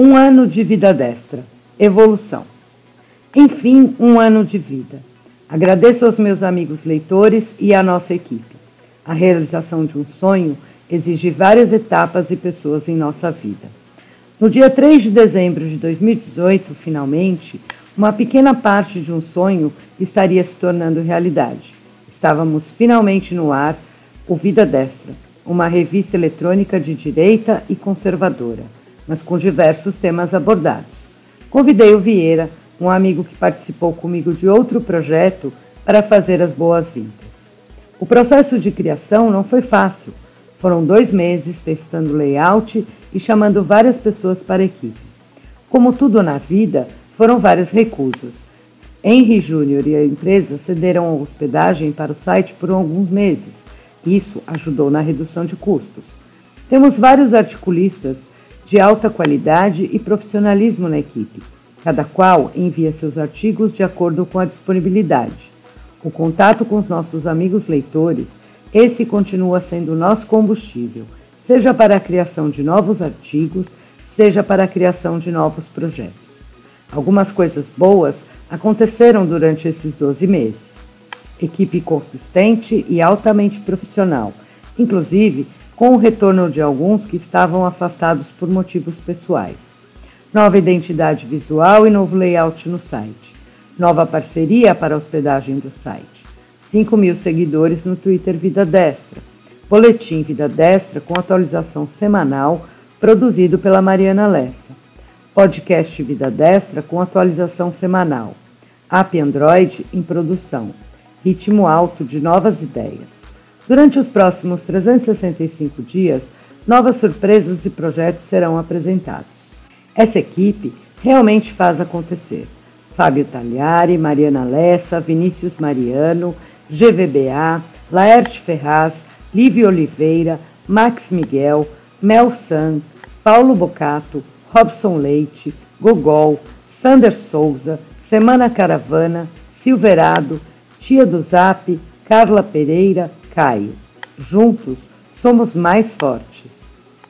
Um ano de vida destra. Evolução. Enfim, um ano de vida. Agradeço aos meus amigos leitores e à nossa equipe. A realização de um sonho exige várias etapas e pessoas em nossa vida. No dia 3 de dezembro de 2018, finalmente, uma pequena parte de um sonho estaria se tornando realidade. Estávamos finalmente no ar o Vida Destra, uma revista eletrônica de direita e conservadora, mas com diversos temas abordados. Convidei o Vieira, um amigo que participou comigo de outro projeto, para fazer as boas-vindas. O processo de criação não foi fácil. Foram dois meses testando layout e chamando várias pessoas para a equipe. Como tudo na vida, foram várias recusas. Henry Júnior e a empresa cederam a hospedagem para o site por alguns meses. Isso ajudou na redução de custos. Temos vários articulistas de alta qualidade e profissionalismo na equipe. Cada qual envia seus artigos de acordo com a disponibilidade. O contato com os nossos amigos leitores, esse continua sendo o nosso combustível, seja para a criação de novos artigos, seja para a criação de novos projetos. Algumas coisas boas aconteceram durante esses 12 meses. Equipe consistente e altamente profissional, inclusive com o retorno de alguns que estavam afastados por motivos pessoais. Nova identidade visual e novo layout no site. Nova parceria para a hospedagem do site. 5 mil seguidores no Twitter Vida Destra. Boletim Vida Destra com atualização semanal produzido pela Mariana Lessa. Podcast Vida Destra com atualização semanal. App Android em produção. Ritmo alto de novas ideias. Durante os próximos 365 dias, novas surpresas e projetos serão apresentados. Essa equipe realmente faz acontecer. Fábio Tagliari, Mariana Lessa, Vinícius Mariano, GVBA, Laerte Ferraz, Lívia Oliveira, Max Miguel, Mel San, Paulo Bocato, Robson Leite, Gogol, Sander Souza, Semana Caravana, Silverado, Tia do Zap, Carla Pereira, Caio. Juntos somos mais fortes.